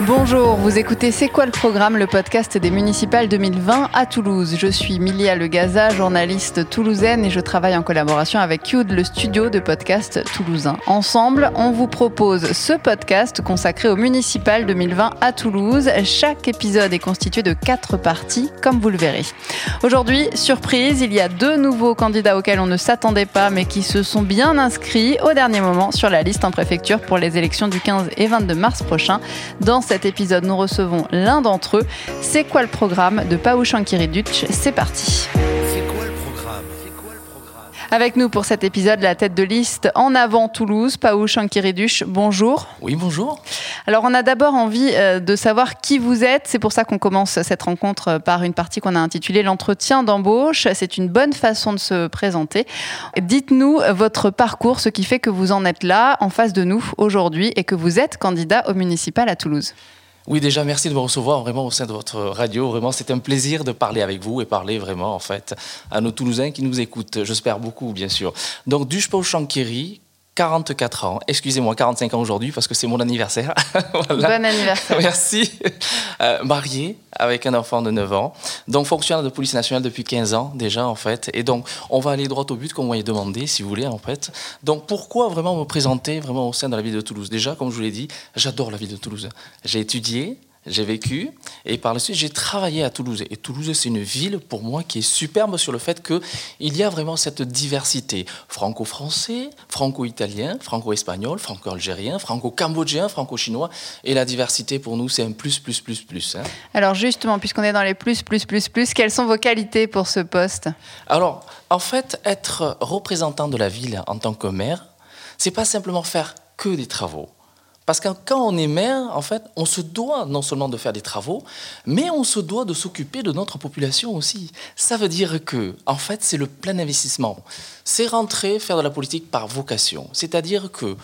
Bonjour, vous écoutez C'est quoi le programme, le podcast des municipales 2020 à Toulouse. Je suis Milia Legaza, journaliste toulousaine et je travaille en collaboration avec Cube, le studio de podcast toulousain. Ensemble, on vous propose ce podcast consacré aux municipales 2020 à Toulouse. Chaque épisode est constitué de quatre parties, comme vous le verrez. Aujourd'hui, surprise, il y a deux nouveaux candidats auxquels on ne s'attendait pas mais qui se sont bien inscrits au dernier moment sur la liste en préfecture pour les élections du 15 et 22 mars prochain. Dans cet épisode, nous recevons l'un d'entre eux. C'est quoi le programme de Pau Shankiriduch C'est parti. Avec nous pour cet épisode, la tête de liste en avant Toulouse, Pau Shankiriduch. Bonjour. Oui, bonjour. Alors, on a d'abord envie euh, de savoir qui vous êtes. C'est pour ça qu'on commence cette rencontre euh, par une partie qu'on a intitulée l'entretien d'embauche. C'est une bonne façon de se présenter. Dites-nous votre parcours, ce qui fait que vous en êtes là, en face de nous aujourd'hui, et que vous êtes candidat au municipal à Toulouse. Oui, déjà, merci de me recevoir vraiment au sein de votre radio. Vraiment, c'est un plaisir de parler avec vous et parler vraiment, en fait, à nos Toulousains qui nous écoutent. J'espère beaucoup, bien sûr. Donc, Shankiri, 44 ans. Excusez-moi, 45 ans aujourd'hui parce que c'est mon anniversaire. Voilà. Bon anniversaire. Merci. Euh, marié avec un enfant de 9 ans. Donc, fonctionnaire de police nationale depuis 15 ans déjà, en fait. Et donc, on va aller droit au but, comme vous m'avez demandé, si vous voulez, en fait. Donc, pourquoi vraiment me présenter vraiment au sein de la ville de Toulouse? Déjà, comme je vous l'ai dit, j'adore la ville de Toulouse. J'ai étudié, j'ai vécu et par la suite j'ai travaillé à Toulouse. Et Toulouse, c'est une ville pour moi qui est superbe sur le fait qu'il y a vraiment cette diversité franco-français, franco-italien, franco-espagnol, franco-algérien, franco-cambodgien, franco-chinois. Et la diversité pour nous, c'est un plus, plus, plus, plus. hein. Alors justement, puisqu'on est dans les plus, plus, plus, plus, quelles sont vos qualités pour ce poste? Alors, en fait, être représentant de la ville en tant que maire, c'est pas simplement faire que des travaux. Parce que quand on est maire, en fait, on se doit non seulement de faire des travaux, mais on se doit de s'occuper de notre population aussi. Ça veut dire que, en fait, c'est le plein investissement. C'est rentrer, faire de la politique par vocation. C'est-à-dire que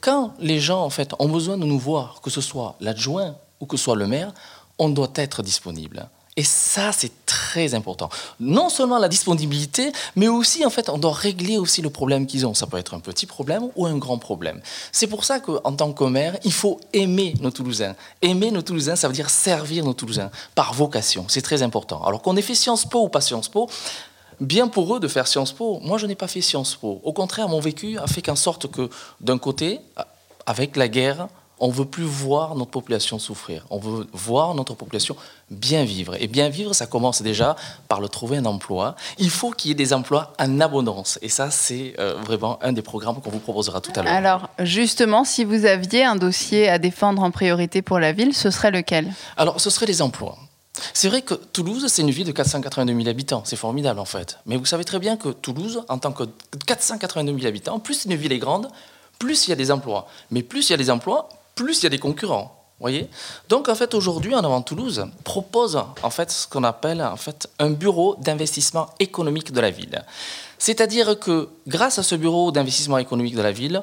quand les gens, en fait, ont besoin de nous voir, que ce soit l'adjoint ou que ce soit le maire, on doit être disponible. Et ça, c'est très important. Non seulement la disponibilité, mais aussi, en fait, on doit régler aussi le problème qu'ils ont. Ça peut être un petit problème ou un grand problème. C'est pour ça qu'en tant que maire, il faut aimer nos Toulousains. Aimer nos Toulousains, ça veut dire servir nos Toulousains par vocation. C'est très important. Alors qu'on ait fait Sciences Po ou pas Sciences Po, bien pour eux de faire Sciences Po. Moi, je n'ai pas fait Sciences Po. Au contraire, mon vécu a fait qu'en sorte que, d'un côté, avec la guerre, on veut plus voir notre population souffrir. On veut voir notre population bien vivre. Et bien vivre, ça commence déjà par le trouver un emploi. Il faut qu'il y ait des emplois en abondance. Et ça, c'est euh, vraiment un des programmes qu'on vous proposera tout à l'heure. Alors justement, si vous aviez un dossier à défendre en priorité pour la ville, ce serait lequel? Alors, ce serait les emplois. C'est vrai que Toulouse, c'est une ville de 482 000 habitants. C'est formidable, en fait. Mais vous savez très bien que Toulouse, en tant que 482 000 habitants, plus une ville est grande, plus il y a des emplois. Mais plus il y a des emplois, plus il y a des concurrents. Donc en fait aujourd'hui, en avant Toulouse propose en fait ce qu'on appelle un bureau d'investissement économique de la ville. C'est-à-dire que grâce à ce bureau d'investissement économique de la ville,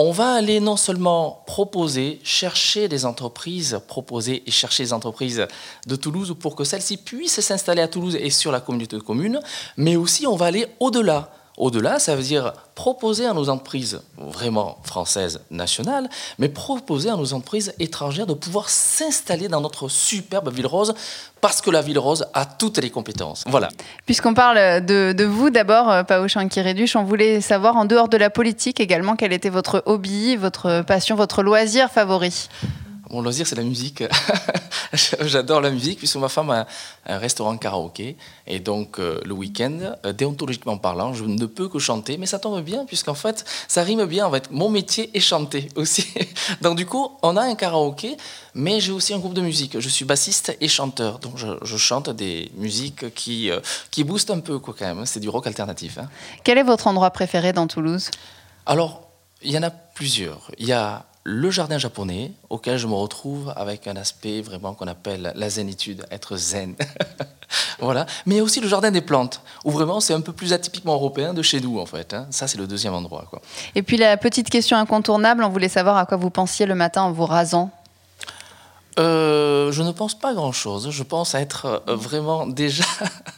on va aller non seulement proposer, chercher des entreprises, proposer et chercher des entreprises de Toulouse pour que celles-ci puissent s'installer à Toulouse et sur la communauté de communes, mais aussi on va aller au-delà. Au-delà, ça veut dire proposer à nos entreprises vraiment françaises nationales, mais proposer à nos entreprises étrangères de pouvoir s'installer dans notre superbe ville rose, parce que la ville rose a toutes les compétences. Voilà. Puisqu'on parle de, vous d'abord, euh, Pao Chankireduch, on voulait savoir en dehors de la politique également quel était votre hobby, votre passion, votre loisir favori? Mon loisir, c'est la musique. J'adore la musique, puisque ma femme a un restaurant karaoké. Et donc, euh, le week-end, euh, déontologiquement parlant, je ne peux que chanter. Mais ça tombe bien, puisqu'en fait, ça rime bien. En fait, mon métier est chanter aussi. donc, du coup, on a un karaoké, mais j'ai aussi un groupe de musique. Je suis bassiste et chanteur. Donc, je, je chante des musiques qui, euh, qui boostent un peu, quoi, quand même. C'est du rock alternatif. hein. Quel est votre endroit préféré dans Toulouse? Alors, il y en a plusieurs. Il y a le jardin japonais, auquel je me retrouve avec un aspect vraiment qu'on appelle la zénitude, être zen. voilà. Mais aussi le jardin des plantes, où vraiment c'est un peu plus atypiquement européen de chez nous, en fait. hein. Ça, c'est le deuxième endroit. Et puis la petite question incontournable, on voulait savoir à quoi vous pensiez le matin en vous rasant. Euh, je ne pense pas grand-chose. Je pense être euh, vraiment déjà.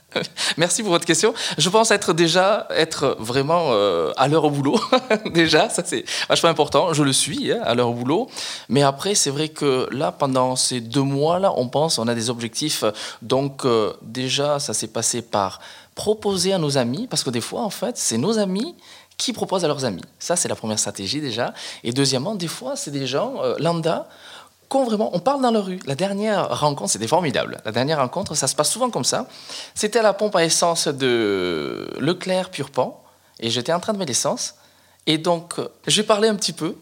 Merci pour votre question. Je pense être déjà être vraiment euh, à l'heure au boulot. déjà, ça c'est vachement important. Je le suis hein, à l'heure au boulot. Mais après, c'est vrai que là, pendant ces deux mois-là, on pense, on a des objectifs. Donc déjà, ça s'est passé par proposer à nos amis, parce que des fois, en fait, c'est nos amis qui proposent à leurs amis. Ça, c'est la première stratégie déjà. Et deuxièmement, des fois, c'est des gens lambda qu'on vraiment, on parle dans la rue. La dernière rencontre, c'était formidable. La dernière rencontre, ça se passe souvent comme ça. C'était à la pompe à essence de Leclerc Purpan, et j'étais en train de mettre l'essence. Et donc, euh, j'ai parlé un petit peu.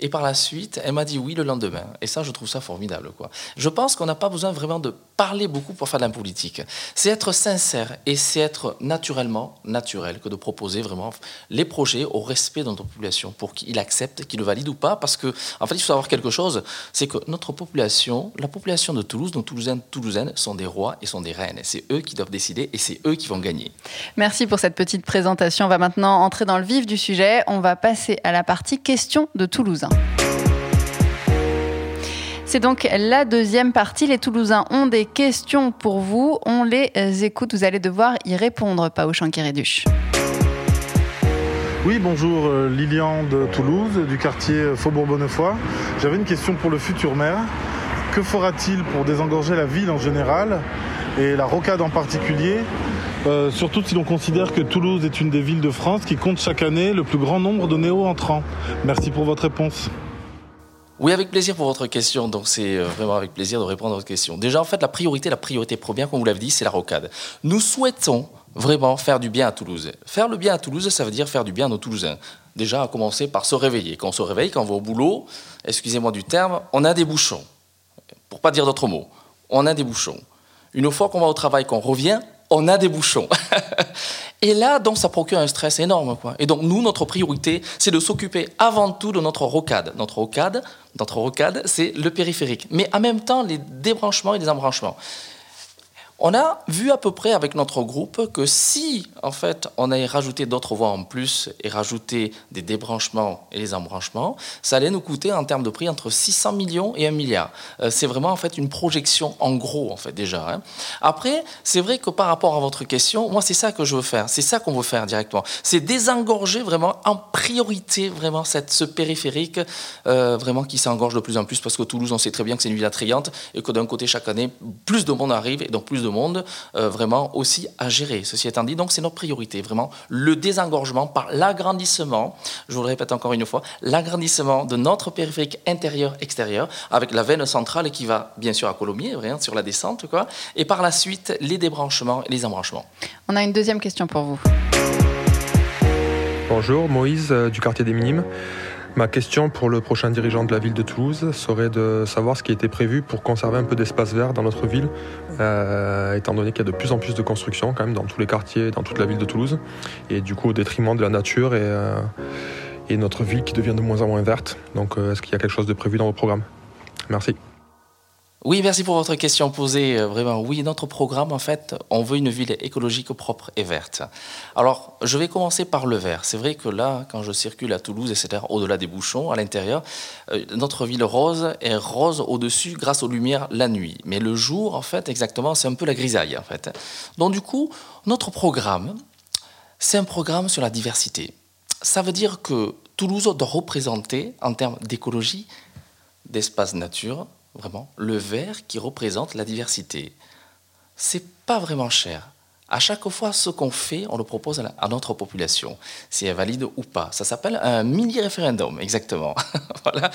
Et par la suite, elle m'a dit oui le lendemain. Et ça, je trouve ça formidable. Quoi. Je pense qu'on n'a pas besoin vraiment de parler beaucoup pour faire de la politique. C'est être sincère et c'est être naturellement naturel que de proposer vraiment les projets au respect de notre population pour qu'il accepte, qu'il le valide ou pas. Parce que, en fait, il faut savoir quelque chose, c'est que notre population, la population de Toulouse, nos Toulousaines, Toulousaines sont des rois et sont des reines. C'est eux qui doivent décider et c'est eux qui vont gagner. Merci pour cette petite présentation. On va maintenant entrer dans le vif du sujet. On va passer à la partie questions de Toulousains. C'est donc la deuxième partie. Les Toulousains ont des questions pour vous. On les écoute. Vous allez devoir y répondre, Pao Chankiréduche. Oui, bonjour, euh, Lilian de Toulouse, du quartier Faubourg Bonnefoy. J'avais une question pour le futur maire. Que fera-t-il pour désengorger la ville en général et la rocade en particulier? Euh, surtout si l'on considère que Toulouse est une des villes de France qui compte chaque année le plus grand nombre de néo-entrants. Merci pour votre réponse. Oui, avec plaisir pour votre question. Donc, c'est euh, vraiment avec plaisir de répondre à votre question. Déjà, en fait, la priorité, la priorité première, comme vous l'avez dit, c'est la rocade. Nous souhaitons vraiment faire du bien à Toulouse. Faire le bien à Toulouse, ça veut dire faire du bien à nos Toulousains. Déjà, à commencer par se réveiller. Quand on se réveille, quand on va au boulot, excusez-moi du terme, on a des bouchons. Pour pas dire d'autres mots, on a des bouchons. Une fois qu'on va au travail, qu'on revient, on a des bouchons. Et là, donc, ça procure un stress énorme. Et donc, nous, notre priorité, c'est de s'occuper avant tout de notre rocade. Notre rocade, notre rocade, c'est le périphérique. Mais en même temps, les débranchements et les embranchements. On a vu à peu près avec notre groupe que si, en fait, on avait rajouté d'autres voies en plus et rajouté des débranchements et les embranchements, ça allait nous coûter en termes de prix entre 600 millions et 1 milliard. Euh, c'est vraiment, en fait, une projection en gros, en fait, déjà. Hein. Après, c'est vrai que par rapport à votre question, moi, c'est ça que je veux faire. C'est ça qu'on veut faire directement. C'est désengorger vraiment en priorité, vraiment, cette, ce périphérique, euh, vraiment, qui s'engorge de plus en plus parce que Toulouse, on sait très bien que c'est une ville attrayante et que d'un côté, chaque année, plus de monde arrive et donc plus de monde euh, vraiment aussi à gérer. Ceci étant dit, donc c'est notre priorité, vraiment le désengorgement par l'agrandissement, je vous le répète encore une fois, l'agrandissement de notre périphérique intérieur-extérieur avec la veine centrale qui va bien sûr à Colomiers, rien sur la descente, quoi, et par la suite les débranchements et les embranchements. On a une deuxième question pour vous. Bonjour, Moïse euh, du quartier des Minimes. Ma question pour le prochain dirigeant de la ville de Toulouse serait de savoir ce qui été prévu pour conserver un peu d'espace vert dans notre ville, euh, étant donné qu'il y a de plus en plus de constructions quand même dans tous les quartiers, dans toute la ville de Toulouse, et du coup au détriment de la nature et, euh, notre ville qui devient de moins en moins verte. Donc euh, est-ce qu'il y a quelque chose de prévu dans vos programmes? Merci. Oui, merci pour votre question posée. Euh, vraiment, oui, notre programme, en fait, on veut une ville écologique, propre et verte. Alors, je vais commencer par le vert. C'est vrai que là, quand je circule à Toulouse, etc., au-delà des bouchons, à l'intérieur, euh, notre ville rose est rose au-dessus grâce aux lumières la nuit. Mais le jour, en fait, exactement, c'est un peu la grisaille, en fait. Donc, du coup, notre programme, c'est un programme sur la diversité. Ça veut dire que Toulouse doit représenter, en termes d'écologie, d'espace nature, vraiment, le vert qui représente la diversité. C'est pas vraiment cher. À chaque fois, ce qu'on fait, on le propose à, notre population, si elle valide ou pas. Ça s'appelle un mini-référendum, exactement. voilà.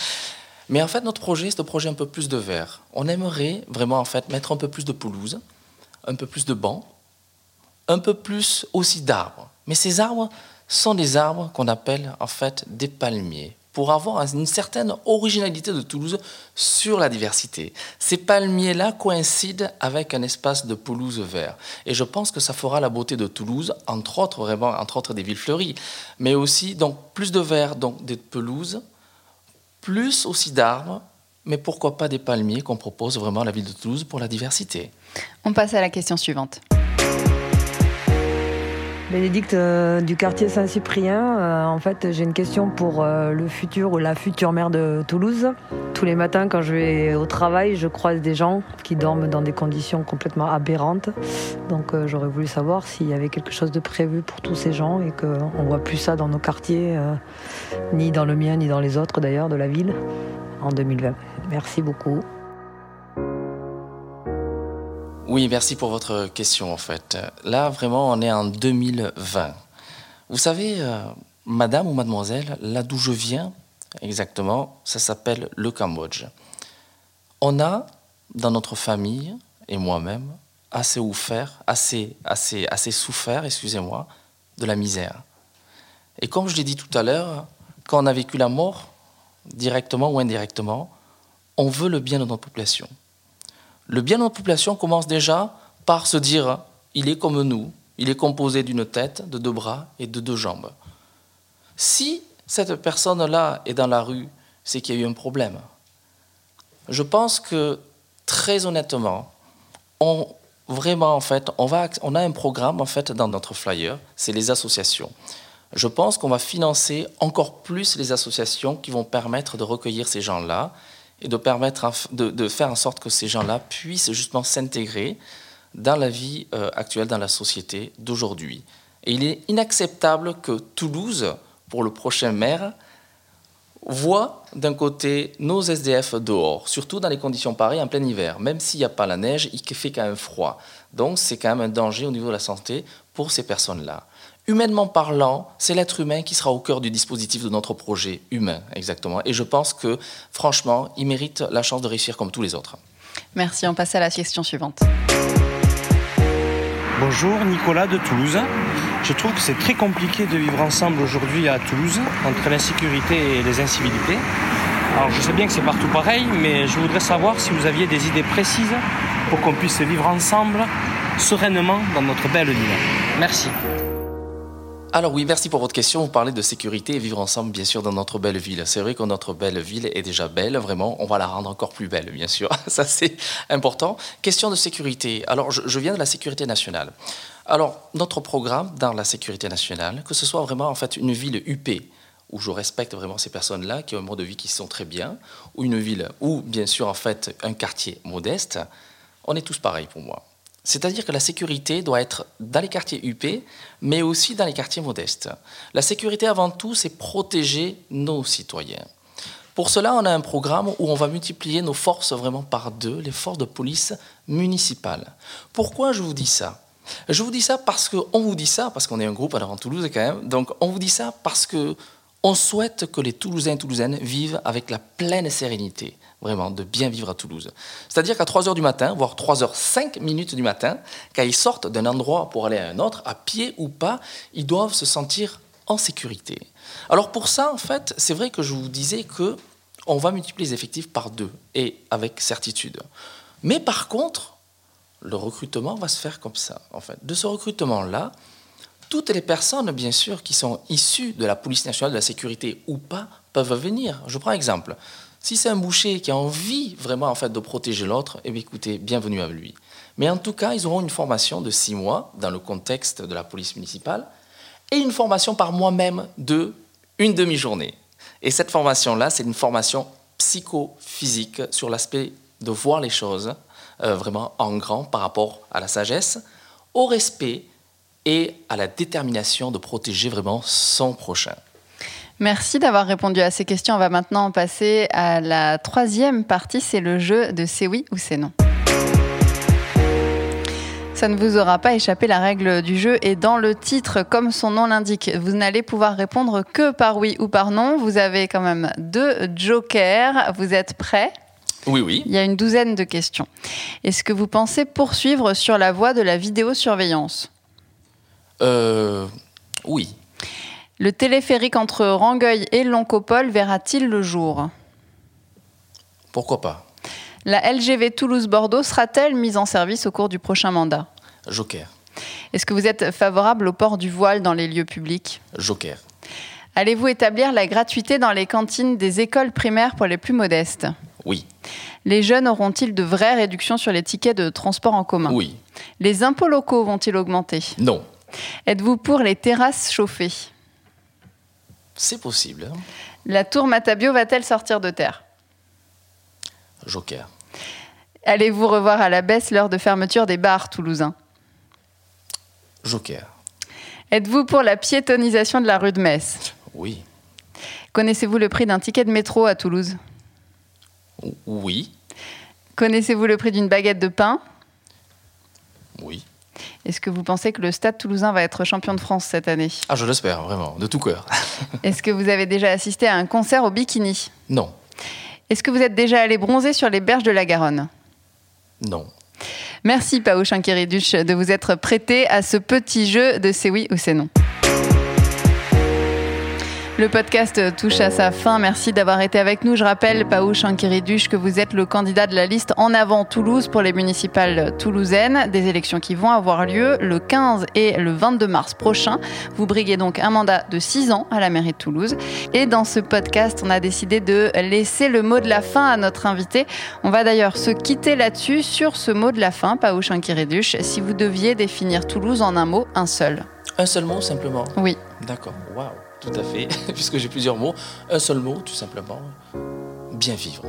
Mais en fait, notre projet, c'est de projet un peu plus de vert. On aimerait vraiment en fait mettre un peu plus de pelouse, un peu plus de bancs, un peu plus aussi d'arbres. Mais ces arbres sont des arbres qu'on appelle en fait des palmiers pour avoir une certaine originalité de Toulouse sur la diversité. Ces palmiers-là coïncident avec un espace de pelouse vert. Et je pense que ça fera la beauté de Toulouse, entre autres, vraiment, entre autres des villes fleuries. Mais aussi, donc, plus de verre, donc des pelouses, plus aussi d'arbres, mais pourquoi pas des palmiers qu'on propose vraiment à la ville de Toulouse pour la diversité. On passe à la question suivante. Bénédicte euh, du quartier Saint-Cyprien. Euh, en fait, j'ai une question pour euh, le futur ou la future maire de Toulouse. Tous les matins, quand je vais au travail, je croise des gens qui dorment dans des conditions complètement aberrantes. Donc, j'aurais voulu savoir s'il y avait quelque chose de prévu pour tous ces gens et qu'on voit plus ça dans nos quartiers, ni dans le mien, ni dans les autres d'ailleurs de la ville, en 2020. Merci beaucoup. Oui, merci pour votre question en fait. Là, vraiment, on est en 2020. Vous savez, euh, madame ou mademoiselle, là d'où je viens, exactement, ça s'appelle le Cambodge. On a, dans notre famille, et moi-même, assez assez, assez souffert, excusez-moi, de la misère. Et comme je l'ai dit tout à l'heure, quand on a vécu la mort, directement ou indirectement, on veut le bien de notre population. Le bien de notre population commence déjà par se dire il est comme nous, il est composé d'une tête, de deux bras et de deux jambes. Si cette personne-là est dans la rue, c'est qu'il y a eu un problème. Je pense que très honnêtement, on vraiment en fait, on a un programme en fait dans notre flyer, c'est les associations. Je pense qu'on va financer encore plus les associations qui vont permettre de recueillir ces gens-là et de, permettre, de, faire en sorte que ces gens-là puissent justement s'intégrer dans la vie euh, actuelle, dans la société d'aujourd'hui. Et il est inacceptable que Toulouse, pour le prochain maire, voit d'un côté nos SDF dehors, surtout dans les conditions pareilles en plein hiver. Même s'il n'y a pas la neige, il fait quand même froid. Donc c'est quand même un danger au niveau de la santé pour ces personnes-là. Humainement parlant, c'est l'être humain qui sera au cœur du dispositif de notre projet humain, exactement. Et je pense que, franchement, il mérite la chance de réussir comme tous les autres. Merci, on passe à la question suivante. Bonjour, Nicolas de Toulouse. Je trouve que c'est très compliqué de vivre ensemble aujourd'hui à Toulouse, entre l'insécurité et les incivilités. Alors je sais bien que c'est partout pareil, mais je voudrais savoir si vous aviez des idées précises pour qu'on puisse vivre ensemble sereinement dans notre belle ville. Merci. Alors oui, merci pour votre question. Vous parlez de sécurité et vivre ensemble, bien sûr, dans notre belle ville. C'est vrai que notre belle ville est déjà belle, vraiment. On va la rendre encore plus belle, bien sûr. Ça, c'est important. Question de sécurité. Alors, je, viens de la sécurité nationale. Alors, notre programme dans la sécurité nationale, que ce soit vraiment en fait une ville UP, où je respecte vraiment ces personnes-là qui ont un mode de vie qui sont très bien, ou une ville où, bien sûr, en fait, un quartier modeste, on est tous pareils pour moi. C'est-à-dire que la sécurité doit être dans les quartiers UP, mais aussi dans les quartiers modestes. La sécurité, avant tout, c'est protéger nos citoyens. Pour cela, on a un programme où on va multiplier nos forces vraiment par deux, les forces de police municipales. Pourquoi je vous dis ça? Je vous dis ça parce qu'on vous dit ça, parce qu'on est un groupe alors en Toulouse quand même, donc on vous dit ça parce que on souhaite que les Toulousains et Toulousaines vivent avec la pleine sérénité, vraiment, de bien vivre à Toulouse. C'est-à-dire qu'à 3h du matin, voire 3h05 minutes du matin, quand ils sortent d'un endroit pour aller à un autre, à pied ou pas, ils doivent se sentir en sécurité. Alors pour ça, en fait, c'est vrai que je vous disais que on va multiplier les effectifs par deux, et avec certitude. Mais par contre, le recrutement va se faire comme ça, en fait. De ce recrutement-là, toutes les personnes, bien sûr, qui sont issues de la police nationale de la sécurité ou pas, peuvent venir. Je prends un exemple. Si c'est un boucher qui a envie vraiment en fait de protéger l'autre, eh bien, écoutez, bienvenue à lui. Mais en tout cas, ils auront une formation de six mois dans le contexte de la police municipale et une formation par moi-même de une demi-journée. Et cette formation-là, c'est une formation psychophysique sur l'aspect de voir les choses euh, vraiment en grand par rapport à la sagesse, au respect et à la détermination de protéger vraiment son prochain. Merci d'avoir répondu à ces questions. On va maintenant passer à la troisième partie, c'est le jeu de c'est oui ou c'est non. Ça ne vous aura pas échappé, la règle du jeu est dans le titre, comme son nom l'indique. Vous n'allez pouvoir répondre que par oui ou par non. Vous avez quand même deux jokers. Vous êtes prêts? Oui, oui. Il y a une douzaine de questions. Est-ce que vous pensez poursuivre sur la voie de la vidéosurveillance? Euh, oui. Le téléphérique entre Rangueil et Loncopole verra-t-il le jour? Pourquoi pas? La LGV Toulouse-Bordeaux sera-t-elle mise en service au cours du prochain mandat? Joker. Est-ce que vous êtes favorable au port du voile dans les lieux publics? Joker. Allez-vous établir la gratuité dans les cantines des écoles primaires pour les plus modestes? Oui. Les jeunes auront-ils de vraies réductions sur les tickets de transport en commun? Oui. Les impôts locaux vont-ils augmenter? Non. Êtes-vous pour les terrasses chauffées? C'est possible. hein. La tour Matabio va-t-elle sortir de terre? Joker. Allez-vous revoir à la baisse l'heure de fermeture des bars toulousains? Joker. Êtes-vous pour la piétonisation de la rue de Metz? Oui. Connaissez-vous le prix d'un ticket de métro à Toulouse? Oui. Connaissez-vous le prix d'une baguette de pain? Oui. Est-ce que vous pensez que le Stade toulousain va être champion de France cette année? Ah, je l'espère, vraiment, de tout cœur. Est-ce que vous avez déjà assisté à un concert au bikini? Non. Est-ce que vous êtes déjà allé bronzer sur les berges de la Garonne? Non. Merci Pao Chankiriduch de vous être prêté à ce petit jeu de c'est oui ou c'est non. Le podcast touche à sa fin. Merci d'avoir été avec nous. Je rappelle, Pao Chankiriduch, que vous êtes le candidat de la liste En avant Toulouse pour les municipales toulousaines, des élections qui vont avoir lieu le 15 et le 22 mars prochain. Vous briguez donc un mandat de 6 ans à la mairie de Toulouse. Et dans ce podcast, on a décidé de laisser le mot de la fin à notre invité. On va d'ailleurs se quitter là-dessus sur ce mot de la fin, Pao Chankiriduch. Si vous deviez définir Toulouse en un mot, un seul. Un seul mot, simplement Oui. D'accord. Waouh. Tout à fait. Puisque j'ai plusieurs mots. Un seul mot, tout simplement. Bien vivre.